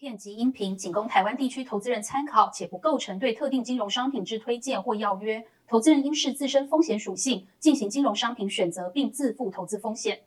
片及音频仅供台湾地区投资人参考，且不构成对特定金融商品之推荐或要约。投资人应视自身风险属性进行金融商品选择，并自负投资风险。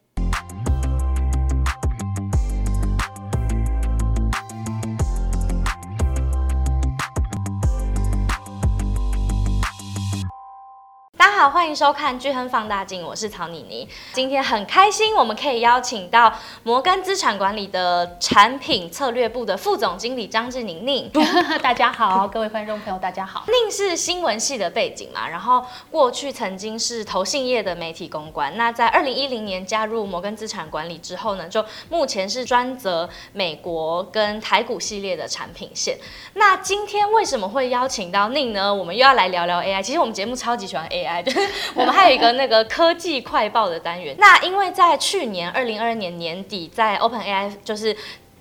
好，欢迎收看《巨亨放大镜》，我是曹妮妮。今天很开心，我们可以邀请到摩根资产管理的产品策略部的副总经理张志宁宁。大家好，各位观众朋友，大家好。宁是新闻系的背景嘛，然后过去曾经是投信业的媒体公关。那在二零一零年加入摩根资产管理之后呢，就目前是专责美国跟台股系列的产品线。那今天为什么会邀请到宁呢？我们又要来聊聊 AI。其实我们节目超级喜欢 AI 我们还有一个那个科技快报的单元。那因为在去年二零二二年年底，在 OpenAI 就是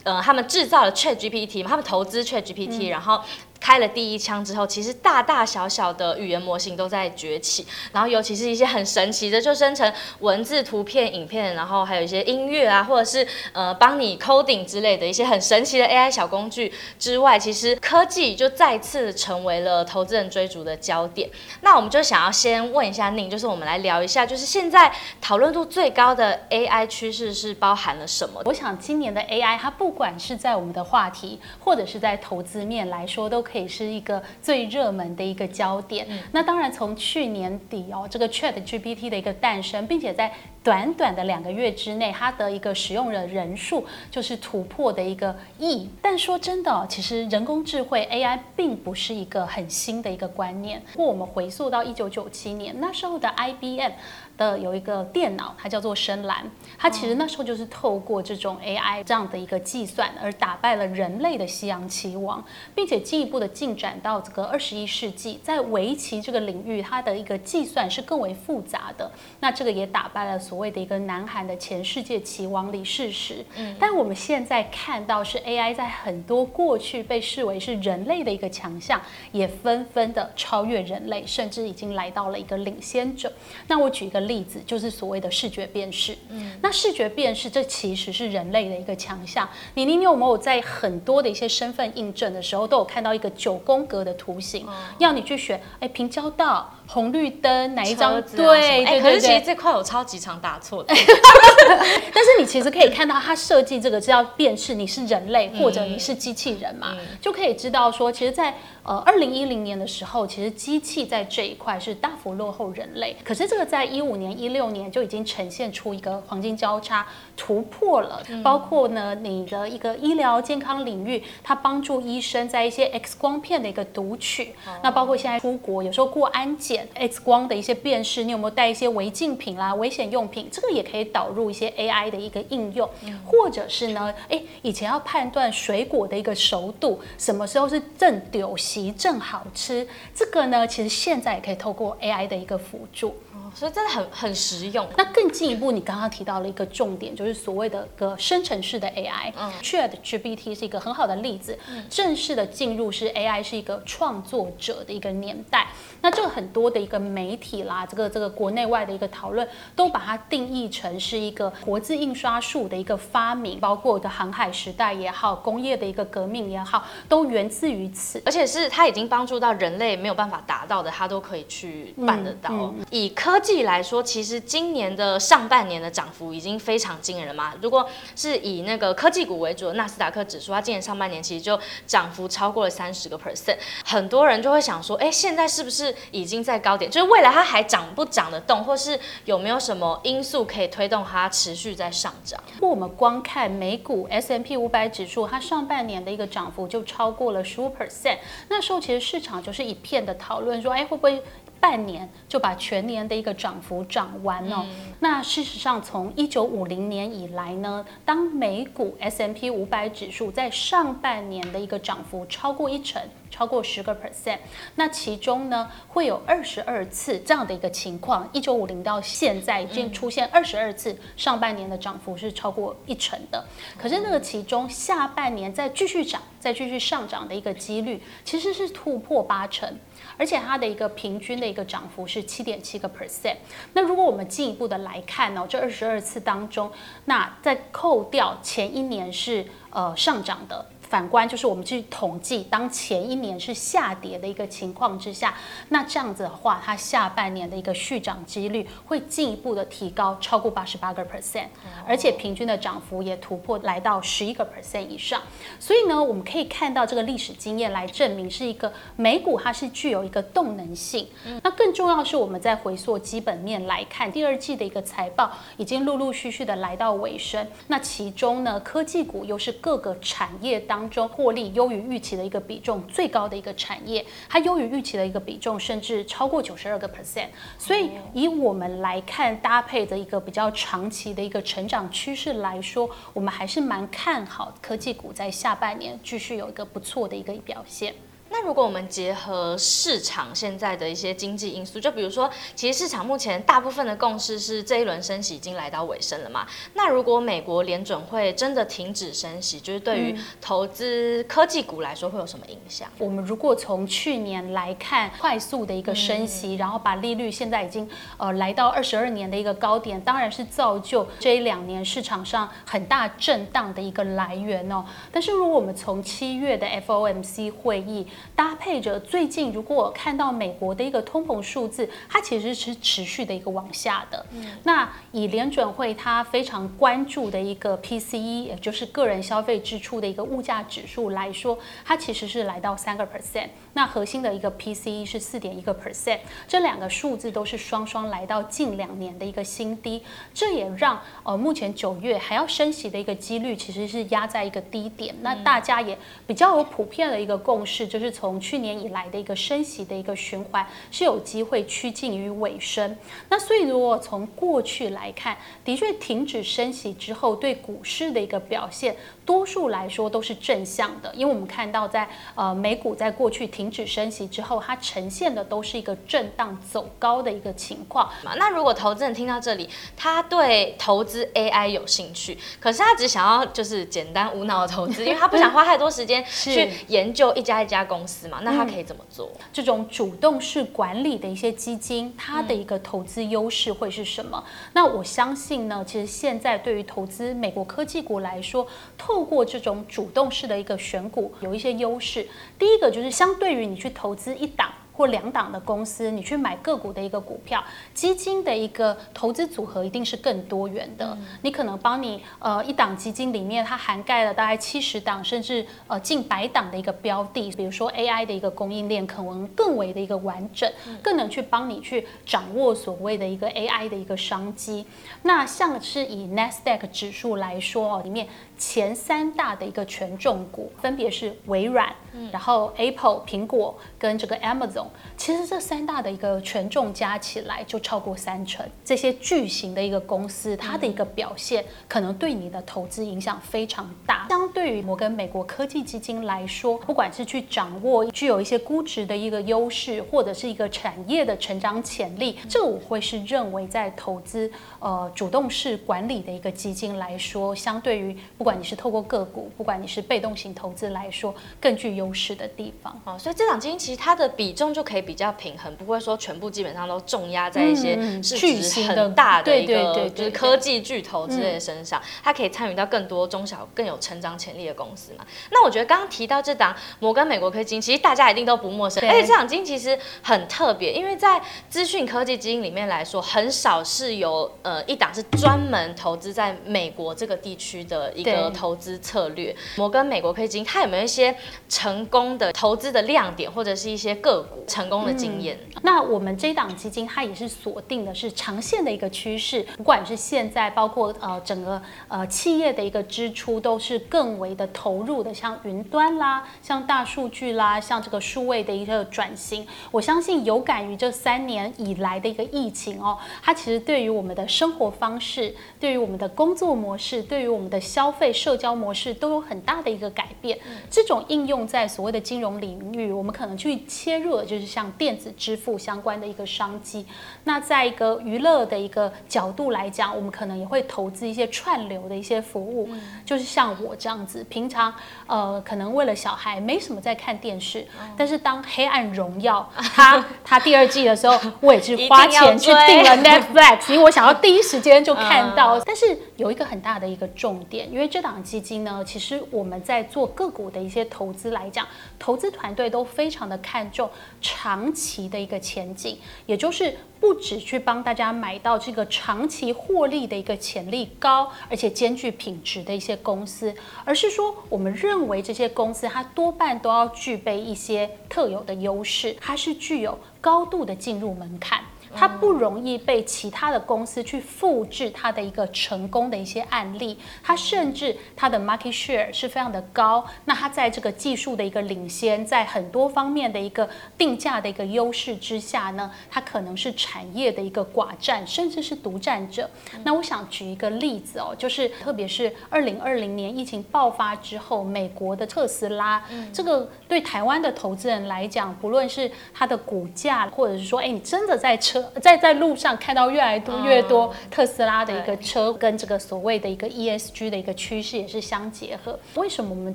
呃他们制造了 ChatGPT 嘛，他们投资 ChatGPT，然后。开了第一枪之后，其实大大小小的语言模型都在崛起，然后尤其是一些很神奇的，就生成文字、图片、影片，然后还有一些音乐啊，或者是呃帮你 coding 之类的一些很神奇的 AI 小工具之外，其实科技就再次成为了投资人追逐的焦点。那我们就想要先问一下宁，就是我们来聊一下，就是现在讨论度最高的 AI 趋势是包含了什么？我想今年的 AI，它不管是在我们的话题，或者是在投资面来说，都可。可以是一个最热门的一个焦点。嗯、那当然，从去年底哦，这个 ChatGPT 的一个诞生，并且在短短的两个月之内，它的一个使用的人数就是突破的一个亿。但说真的，其实人工智慧 AI 并不是一个很新的一个观念。如果我们回溯到一九九七年，那时候的 IBM。的有一个电脑，它叫做深蓝，它其实那时候就是透过这种 AI 这样的一个计算而打败了人类的西洋棋王，并且进一步的进展到这个二十一世纪，在围棋这个领域，它的一个计算是更为复杂的。那这个也打败了所谓的一个南韩的前世界棋王李世石。嗯，但我们现在看到是 AI 在很多过去被视为是人类的一个强项，也纷纷的超越人类，甚至已经来到了一个领先者。那我举一个。例子就是所谓的视觉辨识，嗯，那视觉辨识这其实是人类的一个强项。你你有没有在很多的一些身份印证的时候，都有看到一个九宫格的图形，嗯、要你去选，哎，平交道、红绿灯哪一张？对对对。可是其实这块我超级常打错的，但是你其实可以看到，它设计这个是要辨识你是人类或者你是机器人嘛，嗯、就可以知道说，其实，在呃二零一零年的时候，其实机器在这一块是大幅落后人类。可是这个在一五年、一六年就已经呈现出一个黄金交叉，突破了。包括呢，你的一个医疗健康领域，它帮助医生在一些 X 光片的一个读取。那包括现在出国，有时候过安检，X 光的一些辨识，你有没有带一些违禁品啦、危险用品？这个也可以导入一些 AI 的一个应用。或者是呢，哎，以前要判断水果的一个熟度，什么时候是正丢席正好吃？这个呢，其实现在也可以透过 AI 的一个辅助。所以真的很很实用。那更进一步，你刚刚提到了一个重点，就是所谓的个生成式的 AI。嗯，ChatGPT 是一个很好的例子。嗯，正式的进入是 AI 是一个创作者的一个年代。那这个很多的一个媒体啦，这个这个国内外的一个讨论，都把它定义成是一个活字印刷术的一个发明，包括的航海时代也好，工业的一个革命也好，都源自于此。而且是它已经帮助到人类没有办法达到的，它都可以去办得到。嗯嗯、以科技来说，其实今年的上半年的涨幅已经非常惊人了嘛。如果是以那个科技股为主的纳斯达克指数，它今年上半年其实就涨幅超过了三十个 percent。很多人就会想说，哎，现在是不是已经在高点？就是未来它还涨不涨得动，或是有没有什么因素可以推动它持续在上涨？我们光看美股 S M P 五百指数，它上半年的一个涨幅就超过了十五 percent。那时候其实市场就是一片的讨论，说，哎，会不会？半年就把全年的一个涨幅涨完哦。嗯、那事实上，从一九五零年以来呢，当美股 S M P 五百指数在上半年的一个涨幅超过一成，超过十个 percent，那其中呢会有二十二次这样的一个情况。一九五零到现在已经出现二十二次上半年的涨幅是超过一成的。可是那个其中下半年再继续涨、再继续上涨的一个几率，其实是突破八成。而且它的一个平均的一个涨幅是七点七个 percent。那如果我们进一步的来看呢，这二十二次当中，那在扣掉前一年是呃上涨的。反观就是我们去统计，当前一年是下跌的一个情况之下，那这样子的话，它下半年的一个续涨几率会进一步的提高，超过八十八个 percent，而且平均的涨幅也突破来到十一个 percent 以上。所以呢，我们可以看到这个历史经验来证明，是一个美股它是具有一个动能性。那更重要是，我们在回溯基本面来看，第二季的一个财报已经陆陆续续的来到尾声。那其中呢，科技股又是各个产业当中获利优于预期的一个比重最高的一个产业，它优于预期的一个比重甚至超过九十二个 percent。所以以我们来看，搭配的一个比较长期的一个成长趋势来说，我们还是蛮看好科技股在下半年继续有一个不错的一个表现。那如果我们结合市场现在的一些经济因素，就比如说，其实市场目前大部分的共识是这一轮升息已经来到尾声了嘛？那如果美国联准会真的停止升息，就是对于投资科技股来说会有什么影响？我们如果从去年来看，快速的一个升息，然后把利率现在已经呃来到二十二年的一个高点，当然是造就这一两年市场上很大震荡的一个来源哦。但是如果我们从七月的 FOMC 会议，搭配着最近，如果我看到美国的一个通膨数字，它其实是持续的一个往下的。嗯、那以联准会它非常关注的一个 PCE，也就是个人消费支出的一个物价指数来说，它其实是来到三个 percent。那核心的一个 PCE 是四点一个 percent，这两个数字都是双双来到近两年的一个新低。这也让呃目前九月还要升息的一个几率其实是压在一个低点。那大家也比较有普遍的一个共识，就是。从去年以来的一个升息的一个循环是有机会趋近于尾声。那所以如果从过去来看，的确停止升息之后，对股市的一个表现，多数来说都是正向的。因为我们看到在呃美股在过去停止升息之后，它呈现的都是一个震荡走高的一个情况。那如果投资人听到这里，他对投资 AI 有兴趣，可是他只想要就是简单无脑的投资，因为他不想花太多时间 去研究一家一家公司嘛。那他可以怎么做？嗯，这种主动式管理的一些基金，它的一个投资优势会是什么？那我相信呢，其实现在对于投资美国科技股来说，透过这种主动式的一个选股，有一些优势。第一个就是相对于你去投资一档。或两档的公司，你去买个股的一个股票，基金的一个投资组合一定是更多元的。嗯、你可能帮你呃一档基金里面，它涵盖了大概七十档甚至呃近百档的一个标的，比如说 AI 的一个供应链可能更为的一个完整，更能去帮你去掌握所谓的一个 AI 的一个商机。那像是以 Nasdaq 指数来说哦，里面。前三大的一个权重股分别是微软，然后 Apple 苹果跟这个 Amazon，其实这三大的一个权重加起来就超过三成。这些巨型的一个公司，它的一个表现可能对你的投资影响非常大。相对于摩根美国科技基金来说，不管是去掌握具有一些估值的一个优势，或者是一个产业的成长潜力，这我会是认为在投资呃主动式管理的一个基金来说，相对于不管你是透过个股，不管你是被动型投资来说，更具优势的地方哦。所以这档基金其实它的比重就可以比较平衡，不会说全部基本上都重压在一些市值很大的一个就是科技巨头之类的身上，它可以参与到更多中小更有成长潜力的公司嘛。那我觉得刚刚提到这档摩根美国科技基金，其实大家一定都不陌生，而且这档基金其实很特别，因为在资讯科技基金里面来说，很少是有呃一档是专门投资在美国这个地区的一个。投资策略，摩根美国科技基金，它有没有一些成功的投资的亮点，或者是一些个股成功的经验？嗯，那我们这档基金，它也是锁定的是长线的一个趋势，不管是现在，包括呃整个呃企业的一个支出，都是更为的投入的，像云端啦，像大数据啦，像这个数位的一个转型。我相信有感于这三年以来的一个疫情哦，它其实对于我们的生活方式，对于我们的工作模式，对于我们的消费。社交模式都有很大的一个改变，这种应用在所谓的金融领域，我们可能去切入的就是像电子支付相关的一个商机。那在一个娱乐的一个角度来讲，我们可能也会投资一些串流的一些服务，就是像我这样子，平常呃可能为了小孩没什么在看电视，但是当《黑暗荣耀 》它它第二季的时候，我也是花钱去订了 Netflix，因为我想要第一时间就看到。但是有一个很大的一个重点，因为这档基金呢，其实我们在做个股的一些投资来讲，投资团队都非常的看重长期的一个前景，也就是不只去帮大家买到这个长期获利的一个潜力高，而且兼具品质的一些公司，而是说我们认为这些公司它多半都要具备一些特有的优势，它是具有高度的进入门槛。它不容易被其他的公司去复制它的一个成功的一些案例，它甚至它的 market share 是非常的高。那它在这个技术的一个领先，在很多方面的一个定价的一个优势之下呢，它可能是产业的一个寡占，甚至是独占者。那我想举一个例子哦，就是特别是二零二零年疫情爆发之后，美国的特斯拉，这个对台湾的投资人来讲，不论是它的股价，或者是说，哎，你真的在车。在在路上看到越来多越多特斯拉的一个车，跟这个所谓的一个 ESG 的一个趋势也是相结合。为什么我们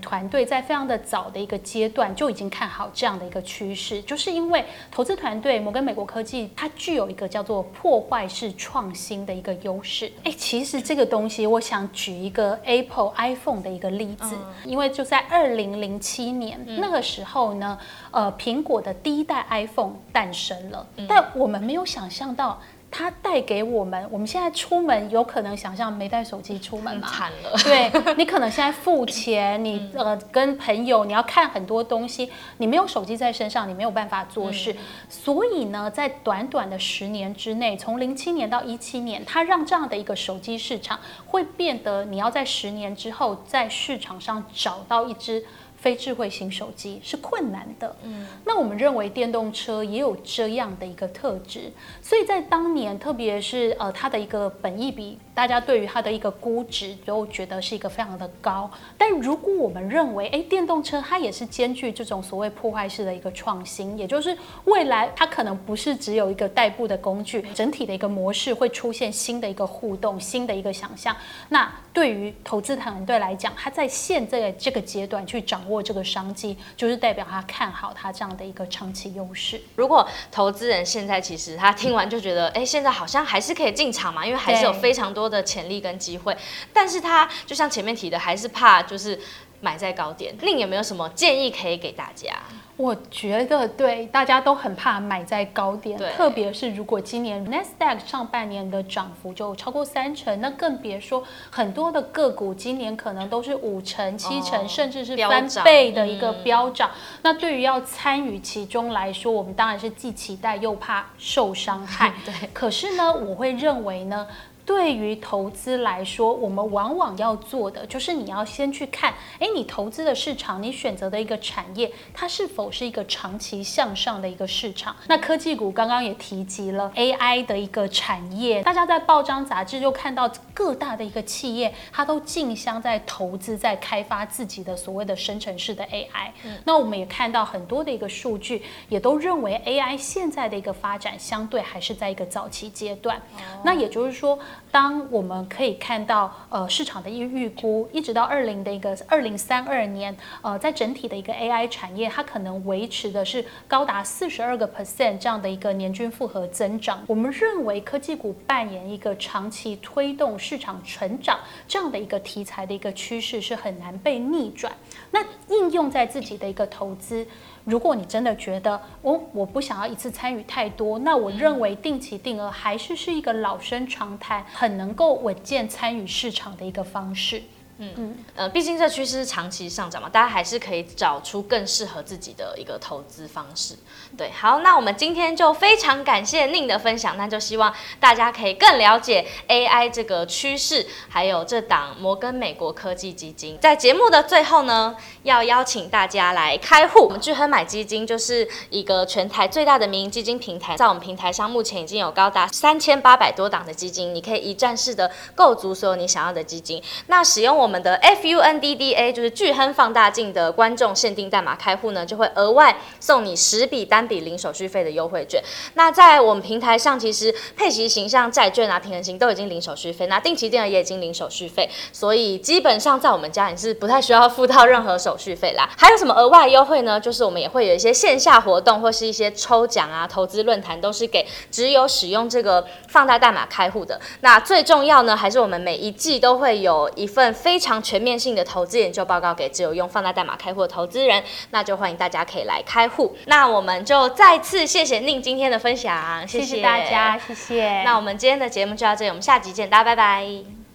团队在非常的早的一个阶段就已经看好这样的一个趋势？就是因为投资团队摩根美国科技它具有一个叫做破坏式创新的一个优势。哎，其实这个东西，我想举一个 Apple iPhone 的一个例子，因为就在二零零七年那个时候呢，呃，苹果的第一代 iPhone 诞生了，但我们没有想。想象到它带给我们，我们现在出门有可能想象没带手机出门嘛？惨了。对，你可能现在付钱，你呃跟朋友你要看很多东西，你没有手机在身上，你没有办法做事。嗯、所以呢，在短短的十年之内，从零七年到一七年，它让这样的一个手机市场会变得，你要在十年之后在市场上找到一支。非智慧型手机是困难的，嗯，那我们认为电动车也有这样的一个特质，所以在当年，特别是呃它的一个本益比，大家对于它的一个估值都觉得是一个非常的高。但如果我们认为，哎，电动车它也是兼具这种所谓破坏式的一个创新，也就是未来它可能不是只有一个代步的工具，整体的一个模式会出现新的一个互动，新的一个想象。那对于投资团队来讲，它在现在这个阶段去掌握。这个商机就是代表他看好他这样的一个长期优势。如果投资人现在其实他听完就觉得，哎，现在好像还是可以进场嘛，因为还是有非常多的潜力跟机会。但是他就像前面提的，还是怕就是买在高点。另有没有什么建议可以给大家？我觉得对，大家都很怕买在高点，特别是如果今年 Nasdaq 上半年的涨幅就超过三成，那更别说很多的个股今年可能都是五成、七成，哦、甚至是翻倍的一个飙涨。嗯、那对于要参与其中来说，我们当然是既期待又怕受伤害。对，可是呢，我会认为呢。对于投资来说，我们往往要做的就是你要先去看，哎，你投资的市场，你选择的一个产业，它是否是一个长期向上的一个市场？那科技股刚刚也提及了 AI 的一个产业，大家在报章杂志就看到各大的一个企业，它都竞相在投资，在开发自己的所谓的生成式的 AI。嗯，那我们也看到很多的一个数据，也都认为 AI 现在的一个发展相对还是在一个早期阶段。哦，那也就是说。当我们可以看到，呃，市场的一个预估，一直到二零的一个二零三二年，呃，在整体的一个 AI 产业，它可能维持的是高达四十二个 percent 这样的一个年均复合增长。我们认为科技股扮演一个长期推动市场成长这样的一个题材的一个趋势是很难被逆转。那应用在自己的一个投资。如果你真的觉得我我不想要一次参与太多，那我认为定期定额还是是一个老生常谈，很能够稳健参与市场的一个方式。嗯嗯呃，毕竟这趋势是长期上涨嘛，大家还是可以找出更适合自己的一个投资方式。对，好，那我们今天就非常感谢宁的分享，那就希望大家可以更了解 AI 这个趋势，还有这档摩根美国科技基金。在节目的最后呢，要邀请大家来开户。我们巨亨买基金就是一个全台最大的民营基金平台，在我们平台上目前已经有高达三千八百多档的基金，你可以一站式的购足所有你想要的基金。那使用我。我们的 FUNDDA 就是巨亨放大镜的观众限定代码开户呢，就会额外送你十笔单笔零手续费的优惠券。那在我们平台上，其实配息型像债券啊、平衡型都已经零手续费，那定期定额也已经零手续费，所以基本上在我们家你是不太需要付到任何手续费啦。还有什么额外优惠呢？就是我们也会有一些线下活动或是一些抽奖啊、投资论坛，都是给只有使用这个放大代码开户的。那最重要呢，还是我们每一季都会有一份非常全面性的投资研究报告给只有用放大代码开户的投资人，那就欢迎大家可以来开户。那我们就再次谢谢宁今天的分享，谢谢，谢谢大家，谢谢。那我们今天的节目就到这里，我们下集见，大家拜拜。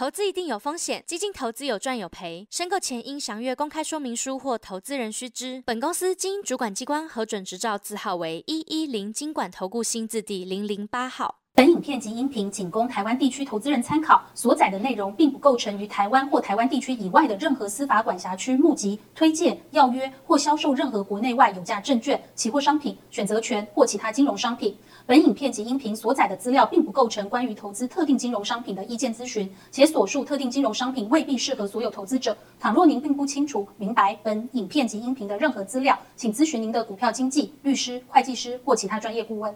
投资一定有风险，基金投资有赚有赔，申购前应详阅公开说明书或投资人须知。本公司经主管机关核准执照字号为一一零金管投顾新字第零零八号。本影片及音频仅供台湾地区投资人参考，所载的内容并不构成于台湾或台湾地区以外的任何司法管辖区募集、推荐、要约或销售任何国内外有价证券、期货商品、选择权或其他金融商品。本影片及音频所载的资料并不构成关于投资特定金融商品的意见咨询，且所述特定金融商品未必适合所有投资者。倘若您并不清楚明白本影片及音频的任何资料，请咨询您的股票经纪、律师、会计师或其他专业顾问。